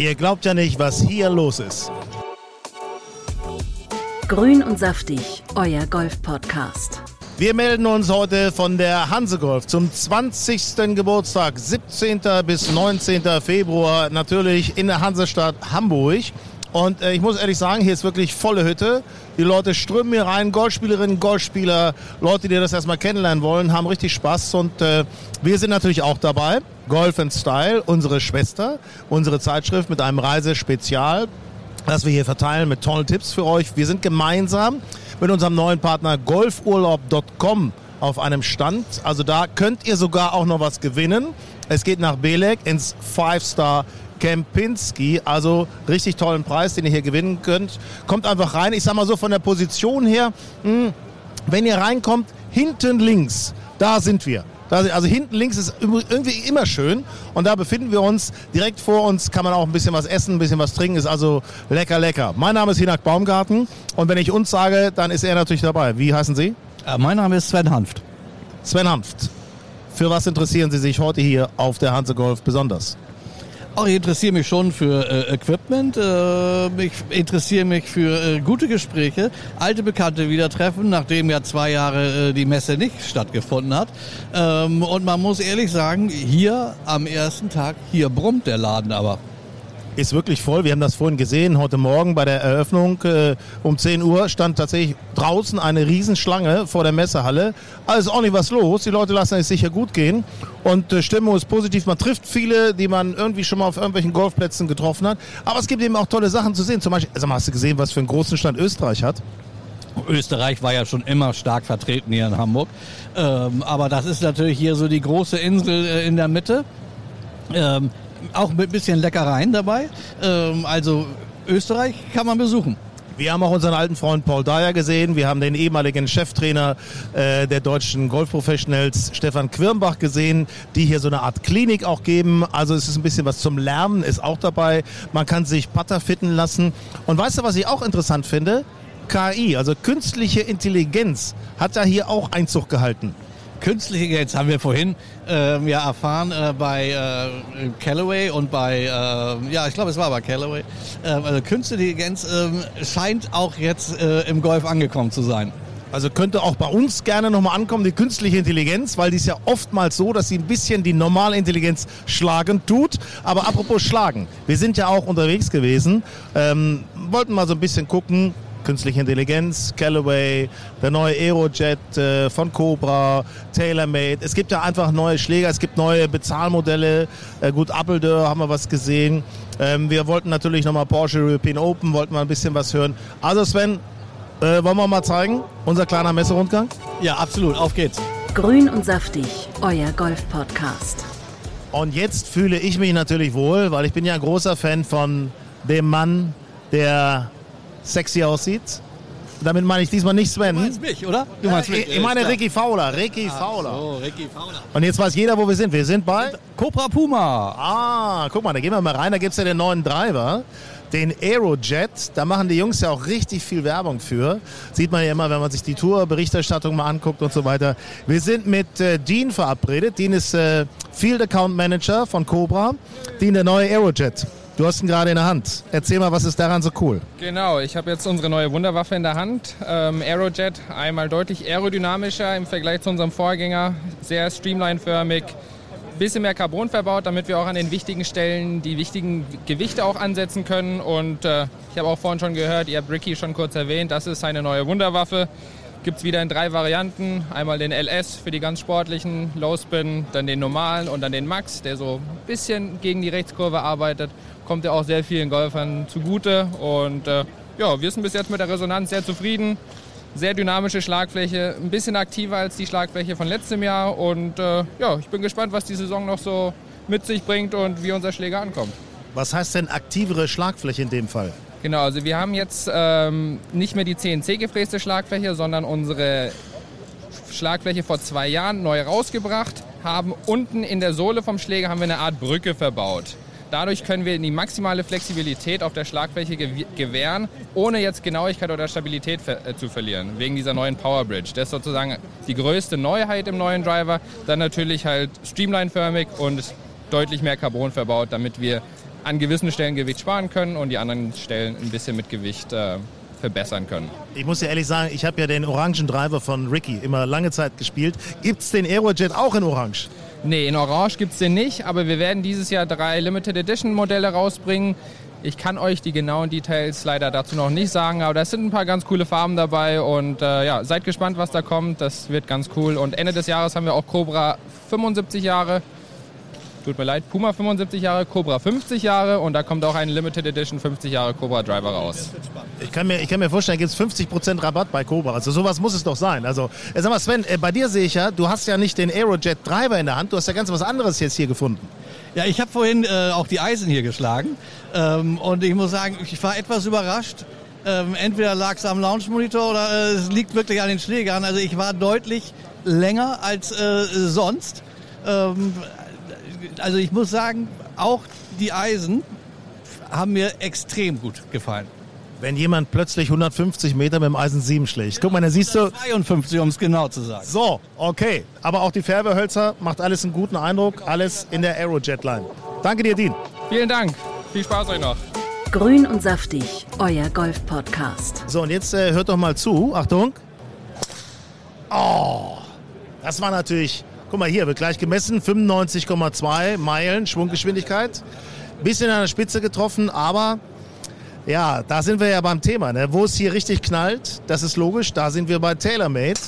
Ihr glaubt ja nicht, was hier los ist. Grün und saftig, euer Golf-Podcast. Wir melden uns heute von der Hansegolf zum 20. Geburtstag, 17. bis 19. Februar, natürlich in der Hansestadt Hamburg. Und äh, ich muss ehrlich sagen, hier ist wirklich volle Hütte. Die Leute strömen hier rein, Golfspielerinnen, Golfspieler, Leute, die das erstmal kennenlernen wollen, haben richtig Spaß. Und äh, wir sind natürlich auch dabei. Golf and Style, unsere Schwester, unsere Zeitschrift mit einem Reisespezial, das wir hier verteilen mit tollen Tipps für euch. Wir sind gemeinsam mit unserem neuen Partner golfurlaub.com auf einem Stand. Also da könnt ihr sogar auch noch was gewinnen. Es geht nach Belek ins Five-Star Kempinski. Also richtig tollen Preis, den ihr hier gewinnen könnt. Kommt einfach rein. Ich sag mal so von der Position her, mh, wenn ihr reinkommt, hinten links, da sind wir. Also hinten links ist irgendwie immer schön und da befinden wir uns. Direkt vor uns kann man auch ein bisschen was essen, ein bisschen was trinken, ist also lecker, lecker. Mein Name ist Hinak Baumgarten und wenn ich uns sage, dann ist er natürlich dabei. Wie heißen Sie? Äh, mein Name ist Sven Hanft. Sven Hanft. Für was interessieren Sie sich heute hier auf der Hanse Golf besonders? Auch ich interessiere mich schon für äh, Equipment. Äh, ich interessiere mich für äh, gute Gespräche, alte Bekannte wieder treffen, nachdem ja zwei Jahre äh, die Messe nicht stattgefunden hat. Ähm, und man muss ehrlich sagen, hier am ersten Tag, hier brummt der Laden aber. Ist wirklich voll. Wir haben das vorhin gesehen. Heute Morgen bei der Eröffnung äh, um 10 Uhr stand tatsächlich draußen eine Riesenschlange vor der Messehalle. Also auch nicht was los. Die Leute lassen es sicher gut gehen. Und äh, Stimmung ist positiv. Man trifft viele, die man irgendwie schon mal auf irgendwelchen Golfplätzen getroffen hat. Aber es gibt eben auch tolle Sachen zu sehen. Zum Beispiel, also hast du gesehen, was für einen großen Stand Österreich hat? Österreich war ja schon immer stark vertreten hier in Hamburg. Ähm, aber das ist natürlich hier so die große Insel äh, in der Mitte. Ähm, auch mit ein bisschen Leckereien dabei. Ähm, also Österreich kann man besuchen. Wir haben auch unseren alten Freund Paul Dyer gesehen. Wir haben den ehemaligen Cheftrainer äh, der deutschen Golfprofessionals Stefan Quirnbach gesehen, die hier so eine Art Klinik auch geben. Also es ist ein bisschen was zum Lernen, ist auch dabei. Man kann sich Putter fitten lassen. Und weißt du, was ich auch interessant finde? KI, also künstliche Intelligenz, hat da hier auch Einzug gehalten. Künstliche Intelligenz haben wir vorhin ähm, ja erfahren äh, bei äh, Callaway und bei, äh, ja, ich glaube, es war bei Callaway. Ähm, also künstliche Intelligenz ähm, scheint auch jetzt äh, im Golf angekommen zu sein. Also könnte auch bei uns gerne nochmal ankommen, die künstliche Intelligenz, weil die ist ja oftmals so, dass sie ein bisschen die normale Intelligenz schlagen tut. Aber apropos schlagen, wir sind ja auch unterwegs gewesen, ähm, wollten mal so ein bisschen gucken, künstliche Intelligenz, Callaway, der neue Aerojet äh, von Cobra, TaylorMade. Es gibt ja einfach neue Schläger, es gibt neue Bezahlmodelle. Äh, gut, Appledeur haben wir was gesehen. Ähm, wir wollten natürlich nochmal Porsche European Open, wollten mal ein bisschen was hören. Also Sven, äh, wollen wir mal zeigen, unser kleiner Messerundgang? Ja, absolut. Auf geht's. Grün und saftig, euer Golf-Podcast. Und jetzt fühle ich mich natürlich wohl, weil ich bin ja ein großer Fan von dem Mann, der sexy aussieht. Damit meine ich diesmal nicht Sven. Du meinst mich, oder? Du meinst mich. Ich, meine Ricky Fowler. Ricky Fowler. Oh, Ricky Fowler. Und jetzt weiß jeder, wo wir sind. Wir sind bei. Cobra Puma. Ah, guck mal, da gehen wir mal rein. Da gibt es ja den neuen Driver. Den Aerojet, da machen die Jungs ja auch richtig viel Werbung für. Sieht man ja immer, wenn man sich die Tourberichterstattung mal anguckt und so weiter. Wir sind mit äh, Dean verabredet. Dean ist äh, Field Account Manager von Cobra. Dean, der neue Aerojet. Du hast ihn gerade in der Hand. Erzähl mal, was ist daran so cool? Genau, ich habe jetzt unsere neue Wunderwaffe in der Hand. Ähm, Aerojet, einmal deutlich aerodynamischer im Vergleich zu unserem Vorgänger. Sehr streamlineförmig, bisschen mehr Carbon verbaut, damit wir auch an den wichtigen Stellen die wichtigen Gewichte auch ansetzen können. Und äh, ich habe auch vorhin schon gehört, ihr habt Ricky schon kurz erwähnt, das ist seine neue Wunderwaffe. Gibt es wieder in drei Varianten. Einmal den LS für die ganz sportlichen Low Spin, dann den normalen und dann den Max, der so ein bisschen gegen die Rechtskurve arbeitet. Kommt ja auch sehr vielen Golfern zugute. Und äh, ja, wir sind bis jetzt mit der Resonanz sehr zufrieden. Sehr dynamische Schlagfläche, ein bisschen aktiver als die Schlagfläche von letztem Jahr. Und äh, ja, ich bin gespannt, was die Saison noch so mit sich bringt und wie unser Schläger ankommt. Was heißt denn aktivere Schlagfläche in dem Fall? Genau, also wir haben jetzt ähm, nicht mehr die CNC gefräste Schlagfläche, sondern unsere Schlagfläche vor zwei Jahren neu rausgebracht, haben unten in der Sohle vom Schläger haben wir eine Art Brücke verbaut. Dadurch können wir die maximale Flexibilität auf der Schlagfläche gewähren, ohne jetzt Genauigkeit oder Stabilität äh, zu verlieren, wegen dieser neuen Power Bridge. Das ist sozusagen die größte Neuheit im neuen Driver. Dann natürlich halt streamline-förmig und deutlich mehr Carbon verbaut, damit wir an gewissen Stellen Gewicht sparen können und die anderen Stellen ein bisschen mit Gewicht äh, verbessern können. Ich muss ja ehrlich sagen, ich habe ja den orangen Driver von Ricky immer lange Zeit gespielt. Gibt es den Aerojet auch in Orange? Nee, in Orange gibt es den nicht, aber wir werden dieses Jahr drei Limited Edition Modelle rausbringen. Ich kann euch die genauen Details leider dazu noch nicht sagen, aber da sind ein paar ganz coole Farben dabei und äh, ja, seid gespannt, was da kommt. Das wird ganz cool. Und Ende des Jahres haben wir auch Cobra 75 Jahre tut mir leid, Puma 75 Jahre, Cobra 50 Jahre und da kommt auch ein Limited Edition 50 Jahre Cobra Driver raus. Ich kann mir, ich kann mir vorstellen, gibt es 50% Rabatt bei Cobra. Also sowas muss es doch sein. Also, äh, sag mal Sven, äh, bei dir sehe ich ja, du hast ja nicht den Aerojet Driver in der Hand, du hast ja ganz was anderes jetzt hier gefunden. Ja, ich habe vorhin äh, auch die Eisen hier geschlagen ähm, und ich muss sagen, ich war etwas überrascht. Ähm, entweder lag es am Launch-Monitor oder äh, es liegt wirklich an den Schlägern. Also ich war deutlich länger als äh, sonst. Ähm, also ich muss sagen, auch die Eisen haben mir extrem gut gefallen. Wenn jemand plötzlich 150 Meter mit dem Eisen 7 schlägt. Guck mal, da siehst du. 52, um es genau zu sagen. So, okay. Aber auch die Färbehölzer macht alles einen guten Eindruck. Alles in der Aerojet-Line. Danke dir, Dean. Vielen Dank. Viel Spaß euch noch. Grün und saftig, euer Golf-Podcast. So, und jetzt äh, hört doch mal zu. Achtung. Oh, das war natürlich Guck mal hier, wird gleich gemessen, 95,2 Meilen Schwunggeschwindigkeit. Bisschen an der Spitze getroffen, aber ja, da sind wir ja beim Thema. Ne? Wo es hier richtig knallt, das ist logisch, da sind wir bei TaylorMade.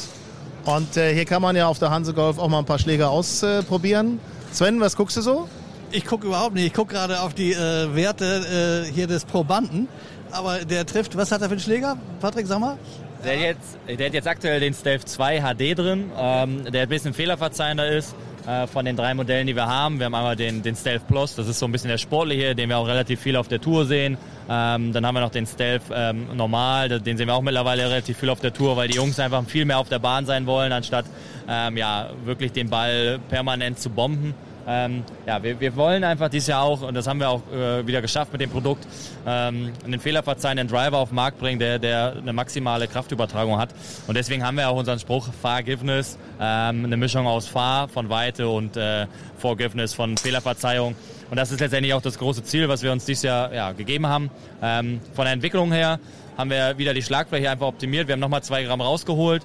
Und äh, hier kann man ja auf der Hanse Golf auch mal ein paar Schläger ausprobieren. Sven, was guckst du so? Ich gucke überhaupt nicht. Ich gucke gerade auf die äh, Werte äh, hier des Probanden. Aber der trifft, was hat er für einen Schläger? Patrick, sag mal. Der hat jetzt, der hat jetzt aktuell den Stealth 2 HD drin, ähm, der ein bisschen fehlerverzeihender ist äh, von den drei Modellen, die wir haben. Wir haben einmal den, den Stealth Plus, das ist so ein bisschen der sportliche, den wir auch relativ viel auf der Tour sehen. Ähm, dann haben wir noch den Stealth ähm, Normal, den sehen wir auch mittlerweile relativ viel auf der Tour, weil die Jungs einfach viel mehr auf der Bahn sein wollen, anstatt ähm, ja, wirklich den Ball permanent zu bomben. Ähm, ja, wir, wir wollen einfach dieses Jahr auch, und das haben wir auch äh, wieder geschafft mit dem Produkt, ähm, einen fehlerverzeihenden Driver auf den Markt bringen, der, der eine maximale Kraftübertragung hat. Und deswegen haben wir auch unseren Spruch Forgiveness, ähm, eine Mischung aus Fahr von Weite und äh, Forgiveness von Fehlerverzeihung. Und das ist letztendlich auch das große Ziel, was wir uns dieses Jahr ja, gegeben haben. Ähm, von der Entwicklung her haben wir wieder die Schlagfläche einfach optimiert. Wir haben nochmal zwei Gramm rausgeholt.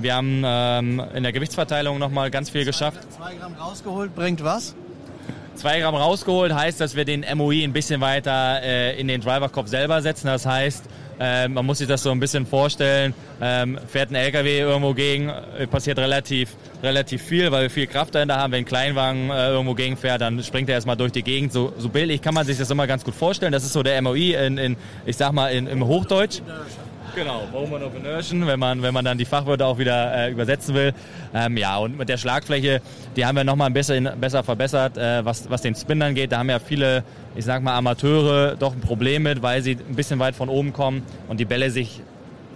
Wir haben ähm, in der Gewichtsverteilung nochmal ganz viel geschafft. Zwei Gramm rausgeholt bringt was? Zwei Gramm rausgeholt heißt, dass wir den MOI ein bisschen weiter äh, in den Driverkopf selber setzen. Das heißt, äh, man muss sich das so ein bisschen vorstellen, ähm, fährt ein LKW irgendwo gegen, äh, passiert relativ, relativ viel, weil wir viel Kraft dahinter haben. Wenn ein Kleinwagen äh, irgendwo gegenfährt, dann springt er erstmal durch die Gegend. So, so bildlich kann man sich das immer ganz gut vorstellen. Das ist so der MOI in, in ich sag mal, in, im Hochdeutsch. Genau, Moment of Inertion, wenn man, wenn man dann die Fachwörter auch wieder äh, übersetzen will. Ähm, ja, und mit der Schlagfläche, die haben wir nochmal ein bisschen besser verbessert, äh, was, was den Spin angeht. Da haben ja viele, ich sag mal, Amateure doch ein Problem mit, weil sie ein bisschen weit von oben kommen und die Bälle sich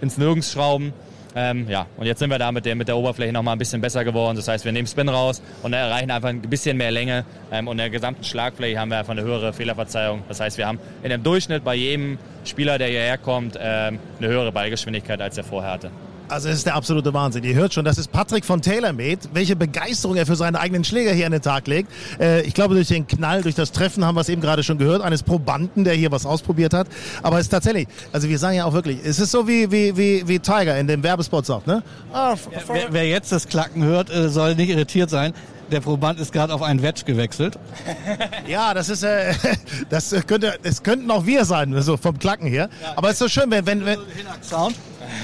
ins Nirgends schrauben. Ähm, ja, und jetzt sind wir da mit der, mit der Oberfläche nochmal ein bisschen besser geworden. Das heißt, wir nehmen Spin raus und erreichen einfach ein bisschen mehr Länge. Ähm, und in der gesamten Schlagfläche haben wir einfach eine höhere Fehlerverzeihung. Das heißt, wir haben in dem Durchschnitt bei jedem Spieler, der hierher kommt, ähm, eine höhere Ballgeschwindigkeit, als er vorher hatte. Also es ist der absolute Wahnsinn. Ihr hört schon, das ist Patrick von TaylorMade. Welche Begeisterung er für seine eigenen Schläger hier an den Tag legt. Äh, ich glaube, durch den Knall, durch das Treffen haben wir es eben gerade schon gehört, eines Probanden, der hier was ausprobiert hat. Aber es ist tatsächlich, also wir sagen ja auch wirklich, es ist so wie, wie, wie, wie Tiger in dem Werbespot sagt, ne? Ah, ja, wer, wer, jetzt das Klacken hört, äh, soll nicht irritiert sein. Der Proband ist gerade auf einen Wedge gewechselt. ja, das ist, äh, das könnte, es könnten auch wir sein, so vom Klacken her. Aber es ist so schön, wenn, wenn, wenn Sound.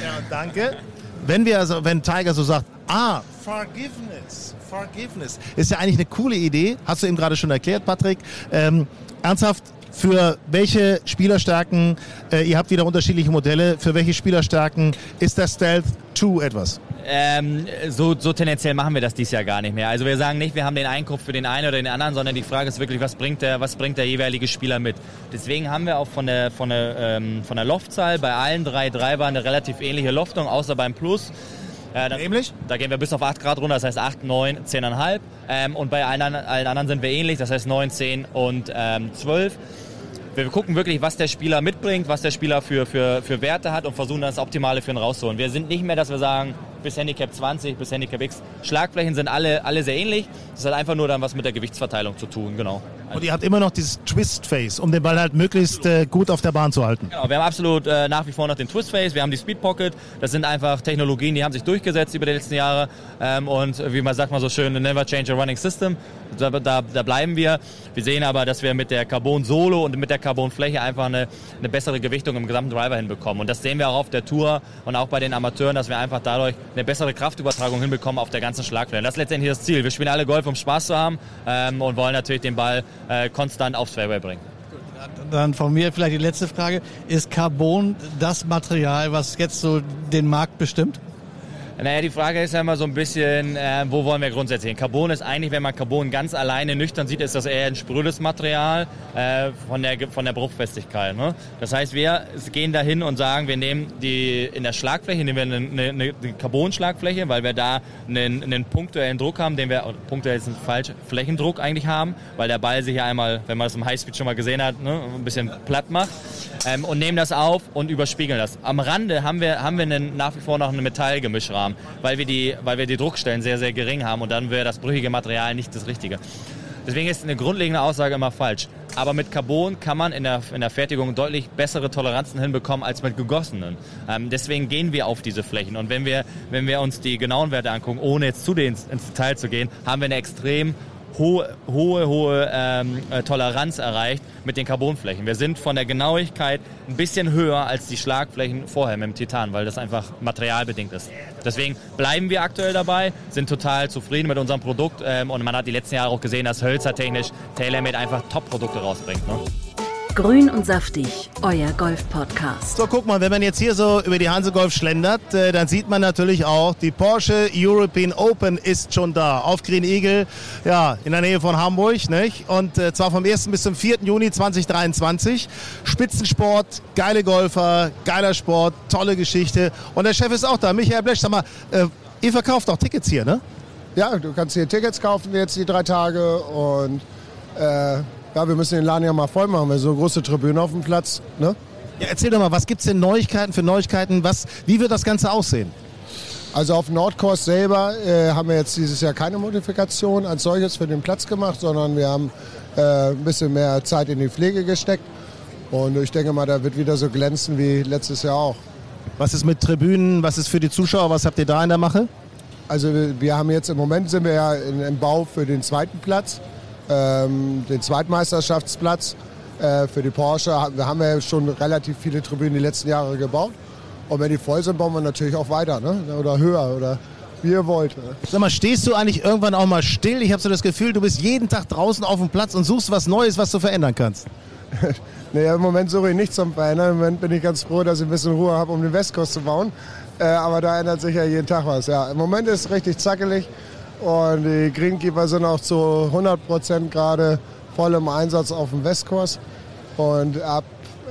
Ja, danke wenn wir also, wenn Tiger so sagt, ah, Forgiveness, Forgiveness, ist ja eigentlich eine coole Idee. Hast du eben gerade schon erklärt, Patrick. Ähm, ernsthaft, für welche Spielerstärken, äh, ihr habt wieder unterschiedliche Modelle, für welche Spielerstärken ist der Stealth 2 etwas? Ähm, so, so tendenziell machen wir das dieses Jahr gar nicht mehr. Also wir sagen nicht, wir haben den Einkauf für den einen oder den anderen, sondern die Frage ist wirklich, was bringt der, was bringt der jeweilige Spieler mit. Deswegen haben wir auch von der, von der, ähm, von der Loftzahl bei allen drei Treibern eine relativ ähnliche Loftung, außer beim Plus. Äh, da, Nämlich? Da gehen wir bis auf 8 Grad runter, das heißt 8, 9, 10,5. Ähm, und bei allen, allen, anderen sind wir ähnlich, das heißt 9, 10 und ähm, 12 wir gucken wirklich, was der Spieler mitbringt, was der Spieler für, für, für Werte hat und versuchen das Optimale für ihn rauszuholen. Wir sind nicht mehr, dass wir sagen, bis Handicap 20, bis Handicap X. Schlagflächen sind alle, alle sehr ähnlich. Das hat einfach nur dann was mit der Gewichtsverteilung zu tun, genau. Und ihr habt immer noch dieses Twist-Face, um den Ball halt möglichst äh, gut auf der Bahn zu halten. Genau, wir haben absolut äh, nach wie vor noch den Twist-Face, wir haben die Speed Pocket. Das sind einfach Technologien, die haben sich durchgesetzt über die letzten Jahre. Ähm, und wie man sagt mal so schön, never change a running system. Da, da, da, bleiben wir. Wir sehen aber, dass wir mit der Carbon Solo und mit der Carbon Fläche einfach eine, eine bessere Gewichtung im gesamten Driver hinbekommen. Und das sehen wir auch auf der Tour und auch bei den Amateuren, dass wir einfach dadurch eine bessere Kraftübertragung hinbekommen auf der ganzen Schlagfläche. Das ist letztendlich das Ziel. Wir spielen alle Golf, um Spaß zu haben ähm, und wollen natürlich den Ball äh, konstant aufs Fairway bringen. Dann von mir vielleicht die letzte Frage. Ist Carbon das Material, was jetzt so den Markt bestimmt? Naja, die Frage ist ja immer so ein bisschen, äh, wo wollen wir grundsätzlich hin? Carbon ist eigentlich, wenn man Carbon ganz alleine nüchtern sieht, ist das eher ein sprödes Material äh, von, der, von der Bruchfestigkeit. Ne? Das heißt, wir gehen dahin und sagen, wir nehmen die in der Schlagfläche, nehmen wir eine, eine, eine Carbon-Schlagfläche, weil wir da einen, einen punktuellen Druck haben, den wir, punktuell ist ein falsch, Flächendruck eigentlich haben, weil der Ball sich ja einmal, wenn man das im Highspeed schon mal gesehen hat, ne, ein bisschen platt macht. Ähm, und nehmen das auf und überspiegeln das. Am Rande haben wir, haben wir einen, nach wie vor noch einen Metallgemischrahmen haben, weil wir die, weil wir die Druckstellen sehr, sehr gering haben und dann wäre das brüchige Material nicht das Richtige. Deswegen ist eine grundlegende Aussage immer falsch. Aber mit Carbon kann man in der, in der Fertigung deutlich bessere Toleranzen hinbekommen als mit gegossenen. Ähm, deswegen gehen wir auf diese Flächen. Und wenn wir, wenn wir uns die genauen Werte angucken, ohne jetzt zu denen ins Detail zu gehen, haben wir eine extrem hohe, hohe, hohe ähm, äh, Toleranz erreicht mit den Carbonflächen. Wir sind von der Genauigkeit ein bisschen höher als die Schlagflächen vorher mit dem Titan, weil das einfach materialbedingt ist. Deswegen bleiben wir aktuell dabei, sind total zufrieden mit unserem Produkt ähm, und man hat die letzten Jahre auch gesehen, dass Hölzer technisch TaylorMade einfach Top-Produkte rausbringt. Ne? Grün und saftig, euer Golf-Podcast. So, guck mal, wenn man jetzt hier so über die Hanse Golf schlendert, äh, dann sieht man natürlich auch, die Porsche European Open ist schon da. Auf Green Eagle, ja, in der Nähe von Hamburg, nicht? Und äh, zwar vom 1. bis zum 4. Juni 2023. Spitzensport, geile Golfer, geiler Sport, tolle Geschichte. Und der Chef ist auch da, Michael Blech. Sag mal, äh, ihr verkauft auch Tickets hier, ne? Ja, du kannst hier Tickets kaufen jetzt die drei Tage und äh, ja, wir müssen den Laden ja mal voll machen, weil so eine große Tribüne auf dem Platz. Ne? Ja, erzähl doch mal, was gibt es denn Neuigkeiten für Neuigkeiten? Was, wie wird das Ganze aussehen? Also auf Nordkurs selber äh, haben wir jetzt dieses Jahr keine Modifikation als solches für den Platz gemacht, sondern wir haben äh, ein bisschen mehr Zeit in die Pflege gesteckt. Und ich denke mal, da wird wieder so glänzen wie letztes Jahr auch. Was ist mit Tribünen? Was ist für die Zuschauer? Was habt ihr da in der Mache? Also wir haben jetzt im Moment sind wir ja im Bau für den zweiten Platz ähm, den Zweitmeisterschaftsplatz äh, für die Porsche. Wir haben ja schon relativ viele Tribünen die letzten Jahre gebaut. Und wenn die voll sind, bauen wir natürlich auch weiter ne? oder höher oder wie ihr wollt. Ne? Sag mal, stehst du eigentlich irgendwann auch mal still? Ich habe so das Gefühl, du bist jeden Tag draußen auf dem Platz und suchst was Neues, was du verändern kannst. nee, im Moment suche ich nichts zum Verändern. Im Moment bin ich ganz froh, dass ich ein bisschen Ruhe habe, um den Westkurs zu bauen. Äh, aber da ändert sich ja jeden Tag was. Ja, Im Moment ist es richtig zackelig. Und die Greenkeeper sind auch zu 100 Prozent gerade voll im Einsatz auf dem Westkurs. Und ab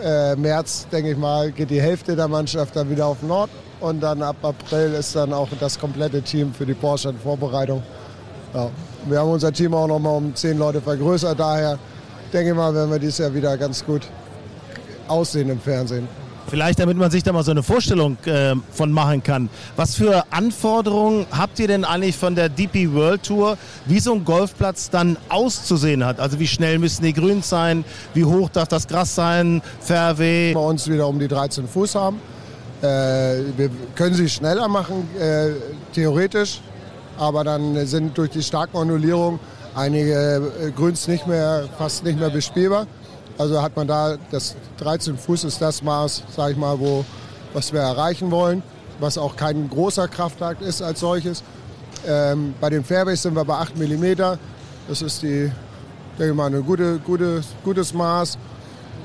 äh, März, denke ich mal, geht die Hälfte der Mannschaft dann wieder auf Nord. Und dann ab April ist dann auch das komplette Team für die Porsche in Vorbereitung. Ja. Wir haben unser Team auch noch um zehn Leute vergrößert. Daher denke ich mal, werden wir dieses Jahr wieder ganz gut aussehen im Fernsehen. Vielleicht, damit man sich da mal so eine Vorstellung äh, von machen kann. Was für Anforderungen habt ihr denn eigentlich von der DP World Tour, wie so ein Golfplatz dann auszusehen hat? Also wie schnell müssen die Grüns sein? Wie hoch darf das Gras sein? Fairway? Bei uns wieder um die 13 Fuß haben. Äh, wir können sie schneller machen, äh, theoretisch. Aber dann sind durch die starke Annullierung einige äh, Grüns nicht mehr, fast nicht mehr bespielbar. Also hat man da, das 13 Fuß ist das Maß, sage ich mal, wo, was wir erreichen wollen, was auch kein großer Kraftakt ist als solches. Ähm, bei den Fairways sind wir bei 8 mm. Das ist die, denke ich mal, ein gute, gute, gutes Maß.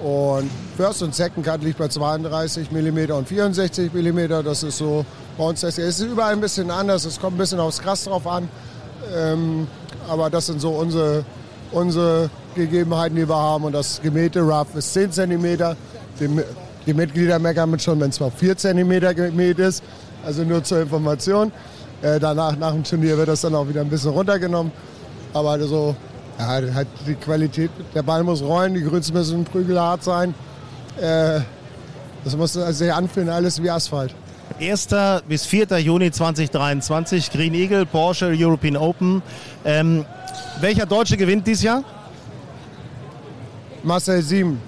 Und First und Second Cut liegt bei 32 mm und 64 mm. Das ist so bei uns. Es ist überall ein bisschen anders. Es kommt ein bisschen aufs Gras drauf an. Ähm, aber das sind so unsere, unsere Gegebenheiten, die wir haben. Und das gemähte Rough ist 10 cm. Die, die Mitglieder meckern schon, wenn es mal 4 cm gemäht ist. Also nur zur Information. Äh, danach, nach dem Turnier wird das dann auch wieder ein bisschen runtergenommen. Aber also, ja, halt die Qualität, der Ball muss rollen, die Grüns müssen prügelhart sein. Äh, das muss sich anfühlen, alles wie Asphalt. 1. bis 4. Juni 2023, Green Eagle, Porsche European Open. Ähm, welcher Deutsche gewinnt dieses Jahr? Marcel Sieben.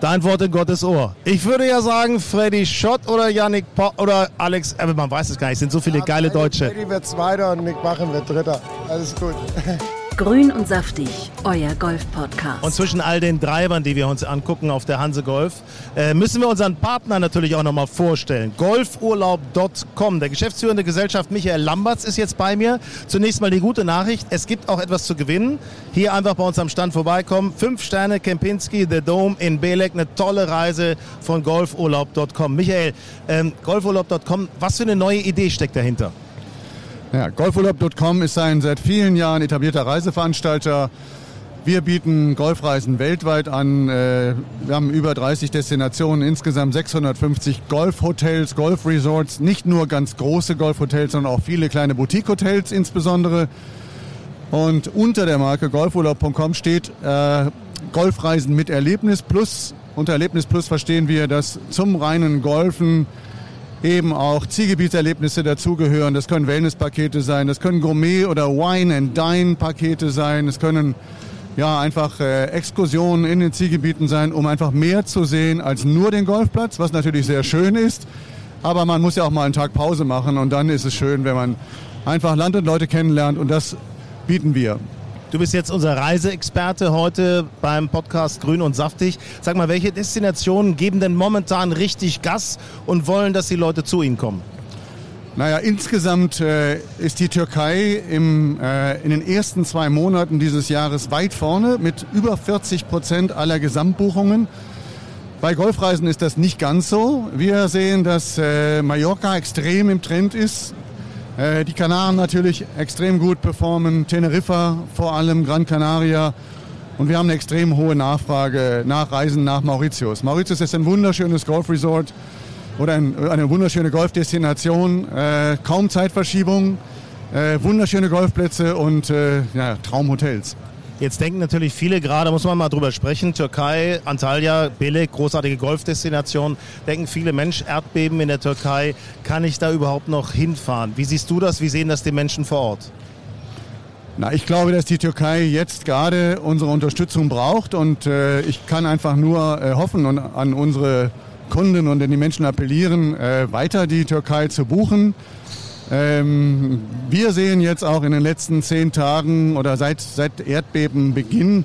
Dein Wort in Gottes Ohr. Ich würde ja sagen, Freddy Schott oder Yannick po oder Alex, aber man weiß es gar nicht, es sind so viele ja, geile Deutsche. Freddy wird Zweiter und Nick Bachen wird Dritter. Alles gut. Grün und saftig, euer Golf-Podcast. Und zwischen all den Treibern, die wir uns angucken auf der Hanse Golf, äh, müssen wir unseren Partner natürlich auch nochmal vorstellen. Golfurlaub.com. Der geschäftsführende Gesellschaft Michael Lamberts ist jetzt bei mir. Zunächst mal die gute Nachricht, es gibt auch etwas zu gewinnen. Hier einfach bei uns am Stand vorbeikommen. Fünf Sterne Kempinski, The Dome in Belek. Eine tolle Reise von Golfurlaub.com. Michael, ähm, Golfurlaub.com, was für eine neue Idee steckt dahinter? Ja, Golfurlaub.com ist ein seit vielen Jahren etablierter Reiseveranstalter. Wir bieten Golfreisen weltweit an. Äh, wir haben über 30 Destinationen, insgesamt 650 Golfhotels, Golfresorts, nicht nur ganz große Golfhotels, sondern auch viele kleine Boutique-Hotels insbesondere. Und unter der Marke golfurlaub.com steht äh, Golfreisen mit Erlebnis Plus. Unter Erlebnis Plus verstehen wir, dass zum reinen Golfen eben auch Zielgebietserlebnisse dazugehören. Das können Wellnesspakete sein, das können Gourmet- oder Wine-and-Dine-Pakete sein, es können ja einfach äh, Exkursionen in den Zielgebieten sein, um einfach mehr zu sehen als nur den Golfplatz, was natürlich sehr schön ist. Aber man muss ja auch mal einen Tag Pause machen und dann ist es schön, wenn man einfach Land und Leute kennenlernt und das bieten wir. Du bist jetzt unser Reiseexperte heute beim Podcast Grün und Saftig. Sag mal, welche Destinationen geben denn momentan richtig Gas und wollen, dass die Leute zu ihnen kommen? Naja, insgesamt äh, ist die Türkei im, äh, in den ersten zwei Monaten dieses Jahres weit vorne mit über 40 Prozent aller Gesamtbuchungen. Bei Golfreisen ist das nicht ganz so. Wir sehen, dass äh, Mallorca extrem im Trend ist. Äh, die Kanaren natürlich extrem gut performen, Teneriffa vor allem, Gran Canaria. Und wir haben eine extrem hohe Nachfrage nach Reisen nach Mauritius. Mauritius ist ein wunderschönes Golfresort oder ein, eine wunderschöne Golfdestination, äh, kaum Zeitverschiebung, äh, wunderschöne Golfplätze und äh, ja, Traumhotels. Jetzt denken natürlich viele gerade, muss man mal drüber sprechen, Türkei, Antalya, Belek, großartige Golfdestination, denken viele Mensch, Erdbeben in der Türkei, kann ich da überhaupt noch hinfahren? Wie siehst du das? Wie sehen das die Menschen vor Ort? Na, ich glaube, dass die Türkei jetzt gerade unsere Unterstützung braucht und äh, ich kann einfach nur äh, hoffen und an unsere Kunden und an die Menschen appellieren, äh, weiter die Türkei zu buchen. Ähm, wir sehen jetzt auch in den letzten zehn Tagen oder seit, seit Erdbebenbeginn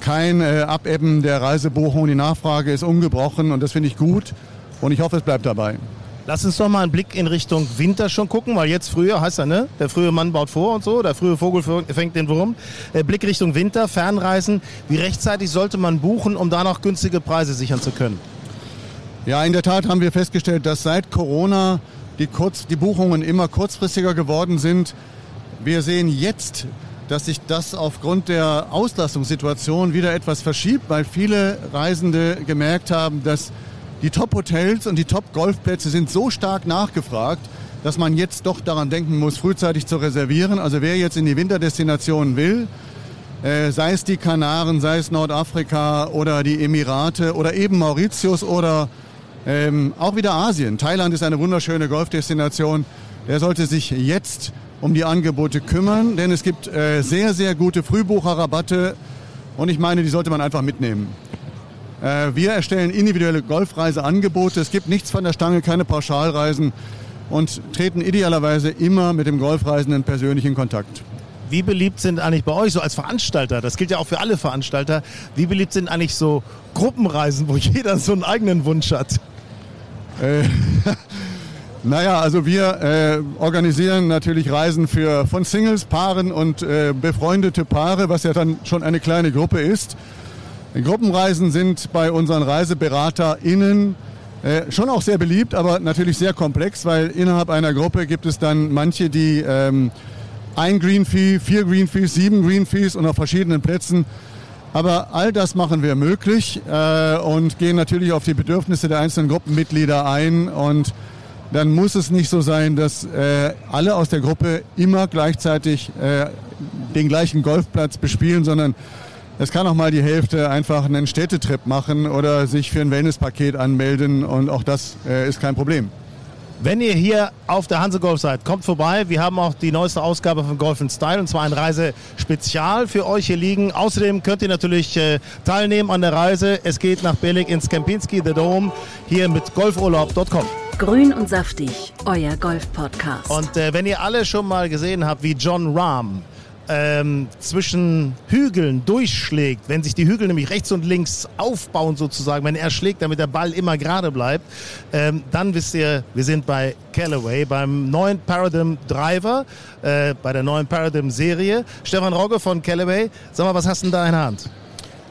kein äh, Abebben der Reisebuchung. Die Nachfrage ist ungebrochen und das finde ich gut und ich hoffe, es bleibt dabei. Lass uns doch mal einen Blick in Richtung Winter schon gucken, weil jetzt früher heißt er, ne? Der frühe Mann baut vor und so, der frühe Vogel fängt den Wurm. Äh, Blick Richtung Winter, Fernreisen. Wie rechtzeitig sollte man buchen, um da noch günstige Preise sichern zu können? Ja, in der Tat haben wir festgestellt, dass seit Corona die, kurz, die Buchungen immer kurzfristiger geworden sind. Wir sehen jetzt, dass sich das aufgrund der Auslastungssituation wieder etwas verschiebt, weil viele Reisende gemerkt haben, dass die Top-Hotels und die Top-Golfplätze sind so stark nachgefragt, dass man jetzt doch daran denken muss, frühzeitig zu reservieren. Also wer jetzt in die Winterdestinationen will, äh, sei es die Kanaren, sei es Nordafrika oder die Emirate oder eben Mauritius oder ähm, auch wieder Asien. Thailand ist eine wunderschöne Golfdestination. Der sollte sich jetzt um die Angebote kümmern, denn es gibt äh, sehr, sehr gute Frühbucherrabatte und ich meine, die sollte man einfach mitnehmen. Äh, wir erstellen individuelle Golfreiseangebote. Es gibt nichts von der Stange, keine Pauschalreisen und treten idealerweise immer mit dem Golfreisenden persönlich in Kontakt. Wie beliebt sind eigentlich bei euch so als Veranstalter, das gilt ja auch für alle Veranstalter, wie beliebt sind eigentlich so Gruppenreisen, wo jeder so einen eigenen Wunsch hat? Äh, naja, also wir äh, organisieren natürlich Reisen für von Singles, Paaren und äh, befreundete Paare, was ja dann schon eine kleine Gruppe ist. Gruppenreisen sind bei unseren ReiseberaterInnen äh, schon auch sehr beliebt, aber natürlich sehr komplex, weil innerhalb einer Gruppe gibt es dann manche, die ähm, ein Green Fee, vier Green Fees, sieben Green Fees und auf verschiedenen Plätzen. Aber all das machen wir möglich äh, und gehen natürlich auf die Bedürfnisse der einzelnen Gruppenmitglieder ein. Und dann muss es nicht so sein, dass äh, alle aus der Gruppe immer gleichzeitig äh, den gleichen Golfplatz bespielen, sondern es kann auch mal die Hälfte einfach einen Städtetrip machen oder sich für ein Wellnesspaket anmelden und auch das äh, ist kein Problem. Wenn ihr hier auf der Hanse Golf seid, kommt vorbei. Wir haben auch die neueste Ausgabe von Golf Style und zwar ein Reisespezial für euch hier liegen. Außerdem könnt ihr natürlich äh, teilnehmen an der Reise. Es geht nach Billig ins Kempinski The Dome hier mit golfurlaub.com. Grün und saftig, euer Golf-Podcast. Und äh, wenn ihr alle schon mal gesehen habt, wie John Rahm ähm, zwischen Hügeln durchschlägt, wenn sich die Hügel nämlich rechts und links aufbauen sozusagen, wenn er schlägt, damit der Ball immer gerade bleibt, ähm, dann wisst ihr, wir sind bei Callaway, beim neuen Paradigm Driver, äh, bei der neuen Paradigm Serie. Stefan Rogge von Callaway, sag mal, was hast du denn da in der Hand?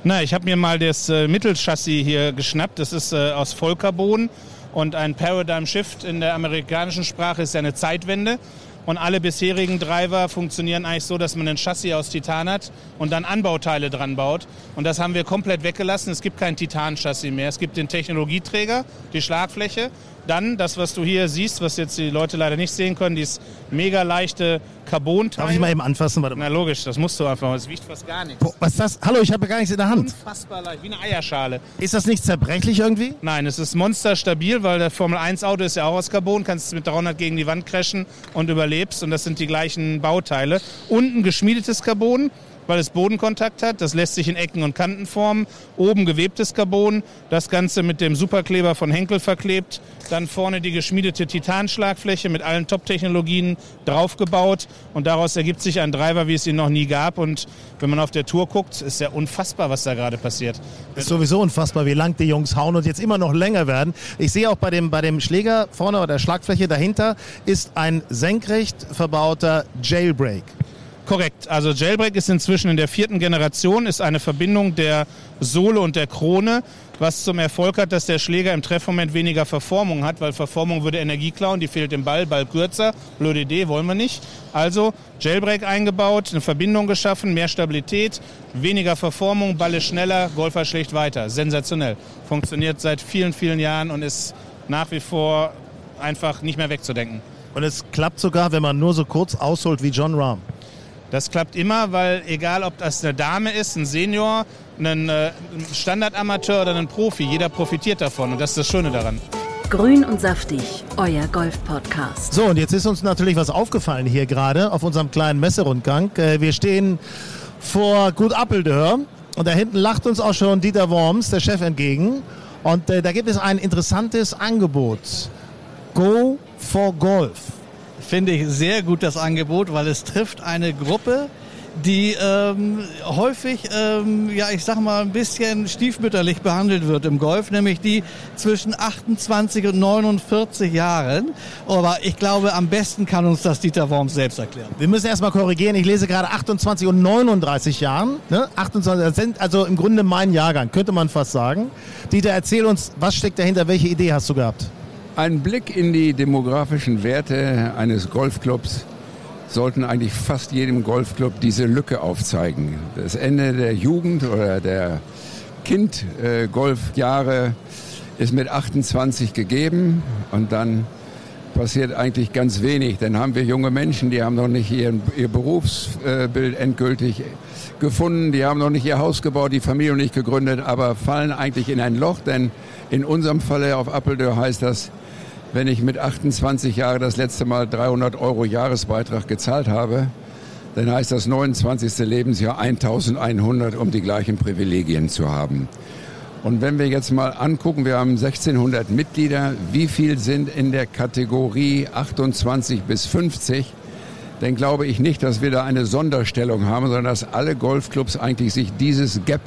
Na, ich habe mir mal das äh, Mittelchassis hier geschnappt. Das ist äh, aus Vollcarbon und ein Paradigm Shift in der amerikanischen Sprache ist ja eine Zeitwende. Und alle bisherigen Driver funktionieren eigentlich so, dass man ein Chassis aus Titan hat und dann Anbauteile dran baut. Und das haben wir komplett weggelassen. Es gibt kein Titan-Chassis mehr. Es gibt den Technologieträger, die Schlagfläche dann das, was du hier siehst, was jetzt die Leute leider nicht sehen können, dieses mega leichte Carbon-Teil. Darf ich mal eben anfassen? Warte mal. Na logisch, das musst du einfach. Das wiegt fast gar nichts. Boah, was ist das? Hallo, ich habe gar nichts in der Hand. Unfassbar leicht, wie eine Eierschale. Ist das nicht zerbrechlich irgendwie? Nein, es ist monsterstabil, weil der Formel 1 Auto ist ja auch aus Carbon, kannst mit 300 gegen die Wand crashen und überlebst und das sind die gleichen Bauteile. Unten geschmiedetes Carbon, weil es Bodenkontakt hat. Das lässt sich in Ecken und Kanten formen. Oben gewebtes Carbon, das Ganze mit dem Superkleber von Henkel verklebt. Dann vorne die geschmiedete Titanschlagfläche mit allen Top-Technologien draufgebaut. Und daraus ergibt sich ein Driver, wie es ihn noch nie gab. Und wenn man auf der Tour guckt, ist ja unfassbar, was da gerade passiert. Ist sowieso unfassbar, wie lang die Jungs hauen und jetzt immer noch länger werden. Ich sehe auch bei dem, bei dem Schläger vorne oder der Schlagfläche dahinter ist ein senkrecht verbauter Jailbreak. Korrekt. Also Jailbreak ist inzwischen in der vierten Generation, ist eine Verbindung der Sohle und der Krone, was zum Erfolg hat, dass der Schläger im Treffmoment weniger Verformung hat, weil Verformung würde Energie klauen, die fehlt im Ball, Ball kürzer. Blöde Idee, wollen wir nicht. Also Jailbreak eingebaut, eine Verbindung geschaffen, mehr Stabilität, weniger Verformung, Ball ist schneller, Golfer schlägt weiter. Sensationell. Funktioniert seit vielen, vielen Jahren und ist nach wie vor einfach nicht mehr wegzudenken. Und es klappt sogar, wenn man nur so kurz ausholt wie John Rahm. Das klappt immer, weil egal ob das eine Dame ist, ein Senior, ein äh, Standardamateur oder ein Profi, jeder profitiert davon und das ist das Schöne daran. Grün und saftig, euer Golf-Podcast. So, und jetzt ist uns natürlich was aufgefallen hier gerade auf unserem kleinen Messerundgang. Äh, wir stehen vor Gut Appeldörr und da hinten lacht uns auch schon Dieter Worms, der Chef, entgegen. Und äh, da gibt es ein interessantes Angebot. Go for Golf finde ich sehr gut das Angebot, weil es trifft eine Gruppe, die ähm, häufig, ähm, ja, ich sag mal, ein bisschen stiefmütterlich behandelt wird im Golf, nämlich die zwischen 28 und 49 Jahren. Aber ich glaube, am besten kann uns das Dieter Worms selbst erklären. Wir müssen erstmal korrigieren. Ich lese gerade 28 und 39 Jahren. Ne? 28, das sind also im Grunde mein Jahrgang, könnte man fast sagen. Dieter, erzähl uns, was steckt dahinter? Welche Idee hast du gehabt? Ein Blick in die demografischen Werte eines Golfclubs sollten eigentlich fast jedem Golfclub diese Lücke aufzeigen. Das Ende der Jugend oder der Kind-Golfjahre ist mit 28 gegeben und dann passiert eigentlich ganz wenig. Dann haben wir junge Menschen, die haben noch nicht ihren, ihr Berufsbild endgültig gefunden, die haben noch nicht ihr Haus gebaut, die Familie noch nicht gegründet, aber fallen eigentlich in ein Loch, denn in unserem Falle auf Appeldörr heißt das, wenn ich mit 28 Jahren das letzte Mal 300 Euro Jahresbeitrag gezahlt habe, dann heißt das 29. Lebensjahr 1100, um die gleichen Privilegien zu haben. Und wenn wir jetzt mal angucken, wir haben 1600 Mitglieder, wie viel sind in der Kategorie 28 bis 50, dann glaube ich nicht, dass wir da eine Sonderstellung haben, sondern dass alle Golfclubs eigentlich sich dieses Gap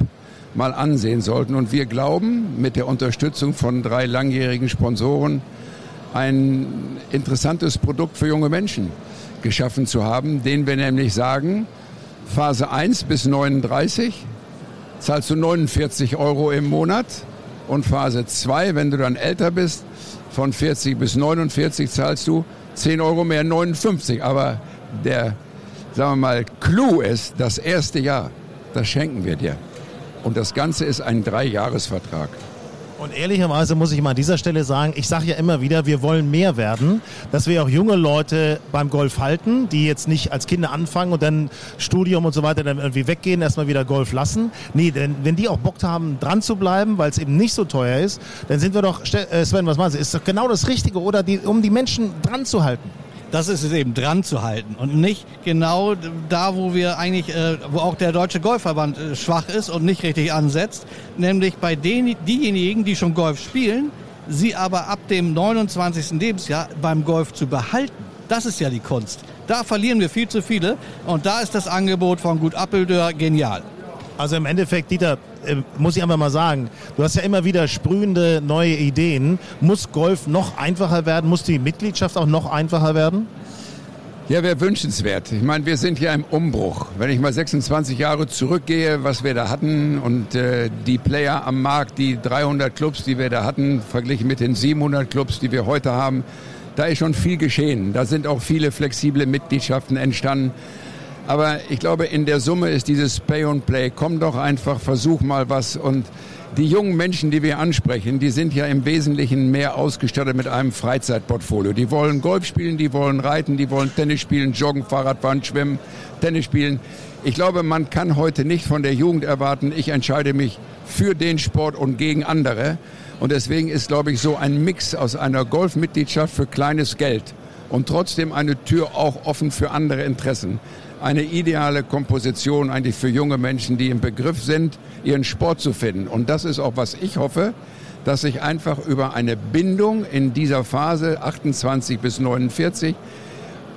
mal ansehen sollten. Und wir glauben, mit der Unterstützung von drei langjährigen Sponsoren, ein interessantes Produkt für junge Menschen geschaffen zu haben, denen wir nämlich sagen, Phase 1 bis 39 zahlst du 49 Euro im Monat. Und Phase 2, wenn du dann älter bist, von 40 bis 49 zahlst du 10 Euro mehr, 59. Aber der, sagen wir mal, Clou ist, das erste Jahr, das schenken wir dir. Und das Ganze ist ein Dreijahresvertrag. Und ehrlicherweise muss ich mal an dieser Stelle sagen, ich sage ja immer wieder, wir wollen mehr werden, dass wir auch junge Leute beim Golf halten, die jetzt nicht als Kinder anfangen und dann Studium und so weiter dann irgendwie weggehen, erstmal wieder Golf lassen. Nee, denn wenn die auch Bock haben, dran zu bleiben, weil es eben nicht so teuer ist, dann sind wir doch, äh, Sven, was meinst du, ist doch genau das Richtige, oder die, um die Menschen dran zu halten. Das ist es eben, dran zu halten und nicht genau da, wo wir eigentlich, äh, wo auch der Deutsche Golfverband äh, schwach ist und nicht richtig ansetzt, nämlich bei den, diejenigen, die schon Golf spielen, sie aber ab dem 29. Lebensjahr beim Golf zu behalten. Das ist ja die Kunst. Da verlieren wir viel zu viele und da ist das Angebot von Gut Appeldör genial. Also im Endeffekt, Dieter, äh, muss ich einfach mal sagen, du hast ja immer wieder sprühende neue Ideen. Muss Golf noch einfacher werden? Muss die Mitgliedschaft auch noch einfacher werden? Ja, wäre wünschenswert. Ich meine, wir sind ja im Umbruch. Wenn ich mal 26 Jahre zurückgehe, was wir da hatten und äh, die Player am Markt, die 300 Clubs, die wir da hatten, verglichen mit den 700 Clubs, die wir heute haben, da ist schon viel geschehen. Da sind auch viele flexible Mitgliedschaften entstanden. Aber ich glaube, in der Summe ist dieses Pay and Play. Komm doch einfach, versuch mal was. Und die jungen Menschen, die wir ansprechen, die sind ja im Wesentlichen mehr ausgestattet mit einem Freizeitportfolio. Die wollen Golf spielen, die wollen reiten, die wollen Tennis spielen, joggen, Fahrradfahren, schwimmen, Tennis spielen. Ich glaube, man kann heute nicht von der Jugend erwarten, ich entscheide mich für den Sport und gegen andere. Und deswegen ist, glaube ich, so ein Mix aus einer Golfmitgliedschaft für kleines Geld und trotzdem eine Tür auch offen für andere Interessen eine ideale Komposition eigentlich für junge Menschen, die im Begriff sind, ihren Sport zu finden. Und das ist auch, was ich hoffe, dass sich einfach über eine Bindung in dieser Phase 28 bis 49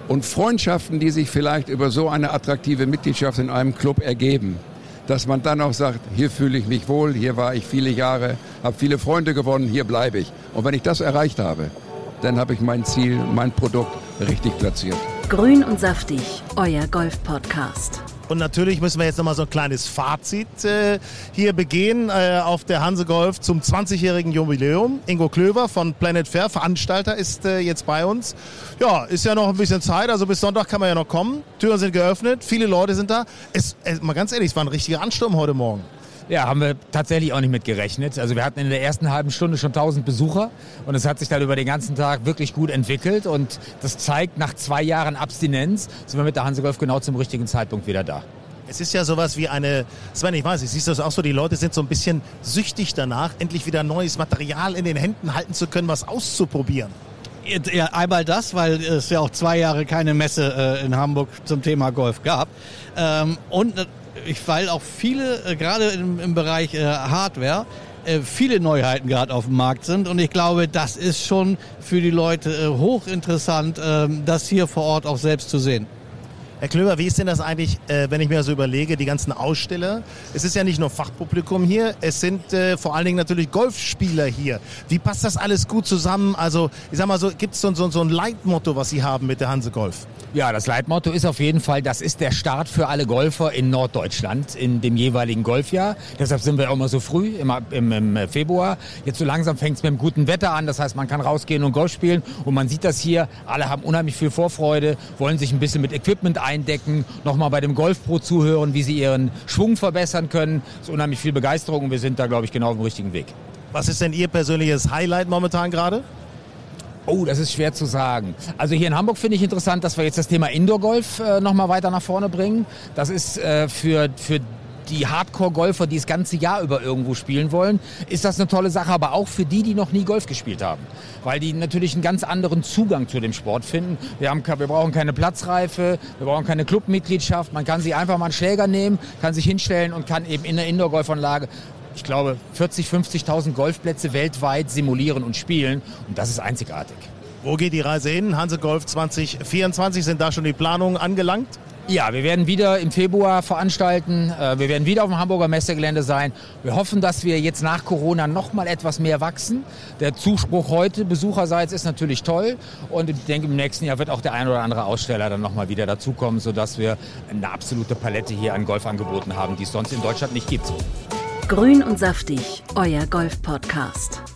und Freundschaften, die sich vielleicht über so eine attraktive Mitgliedschaft in einem Club ergeben, dass man dann auch sagt, hier fühle ich mich wohl, hier war ich viele Jahre, habe viele Freunde gewonnen, hier bleibe ich. Und wenn ich das erreicht habe, dann habe ich mein Ziel, mein Produkt richtig platziert. Grün und saftig, euer Golf-Podcast. Und natürlich müssen wir jetzt nochmal so ein kleines Fazit äh, hier begehen äh, auf der Hanse Golf zum 20-jährigen Jubiläum. Ingo Klöver von Planet Fair, Veranstalter, ist äh, jetzt bei uns. Ja, ist ja noch ein bisschen Zeit, also bis Sonntag kann man ja noch kommen. Türen sind geöffnet, viele Leute sind da. Es, mal ganz ehrlich, es war ein richtiger Ansturm heute Morgen. Ja, haben wir tatsächlich auch nicht mit gerechnet. Also wir hatten in der ersten halben Stunde schon 1000 Besucher und es hat sich dann über den ganzen Tag wirklich gut entwickelt und das zeigt, nach zwei Jahren Abstinenz sind wir mit der Hansegolf genau zum richtigen Zeitpunkt wieder da. Es ist ja sowas wie eine, Sven, ich weiß nicht, siehst du das auch so, die Leute sind so ein bisschen süchtig danach, endlich wieder neues Material in den Händen halten zu können, was auszuprobieren. Ja, einmal das, weil es ja auch zwei Jahre keine Messe äh, in Hamburg zum Thema Golf gab. Ähm, und ich, weil auch viele, äh, gerade im, im, Bereich äh, Hardware, äh, viele Neuheiten gerade auf dem Markt sind. Und ich glaube, das ist schon für die Leute äh, hochinteressant, ähm, das hier vor Ort auch selbst zu sehen. Herr Klöber, wie ist denn das eigentlich, äh, wenn ich mir so überlege, die ganzen Aussteller? Es ist ja nicht nur Fachpublikum hier, es sind äh, vor allen Dingen natürlich Golfspieler hier. Wie passt das alles gut zusammen? Also, ich sag mal so, gibt es so, so, so ein Leitmotto, was Sie haben mit der Hanse Golf? Ja, das Leitmotto ist auf jeden Fall, das ist der Start für alle Golfer in Norddeutschland in dem jeweiligen Golfjahr. Deshalb sind wir auch immer so früh, im, im, im Februar. Jetzt so langsam fängt es mit dem guten Wetter an. Das heißt, man kann rausgehen und Golf spielen. Und man sieht das hier. Alle haben unheimlich viel Vorfreude, wollen sich ein bisschen mit Equipment eindecken, nochmal bei dem Golf Pro zuhören, wie sie ihren Schwung verbessern können. Es ist unheimlich viel Begeisterung und wir sind da, glaube ich, genau auf dem richtigen Weg. Was ist denn Ihr persönliches Highlight momentan gerade? Oh, das ist schwer zu sagen. Also hier in Hamburg finde ich interessant, dass wir jetzt das Thema Indoor-Golf äh, nochmal weiter nach vorne bringen. Das ist äh, für, für die Hardcore-Golfer, die das ganze Jahr über irgendwo spielen wollen, ist das eine tolle Sache, aber auch für die, die noch nie Golf gespielt haben. Weil die natürlich einen ganz anderen Zugang zu dem Sport finden. Wir, haben, wir brauchen keine Platzreife, wir brauchen keine Clubmitgliedschaft. Man kann sich einfach mal einen Schläger nehmen, kann sich hinstellen und kann eben in der Indoor-Golfanlage ich glaube, 40, 50.000 Golfplätze weltweit simulieren und spielen. Und das ist einzigartig. Wo geht die Reise hin? Hanse Golf 2024, sind da schon die Planungen angelangt? Ja, wir werden wieder im Februar veranstalten. Äh, wir werden wieder auf dem Hamburger Messegelände sein. Wir hoffen, dass wir jetzt nach Corona noch mal etwas mehr wachsen. Der Zuspruch heute besucherseits ist natürlich toll. Und ich denke, im nächsten Jahr wird auch der ein oder andere Aussteller dann noch mal wieder dazukommen, sodass wir eine absolute Palette hier an Golfangeboten haben, die es sonst in Deutschland nicht gibt. Grün und saftig, euer Golf-Podcast.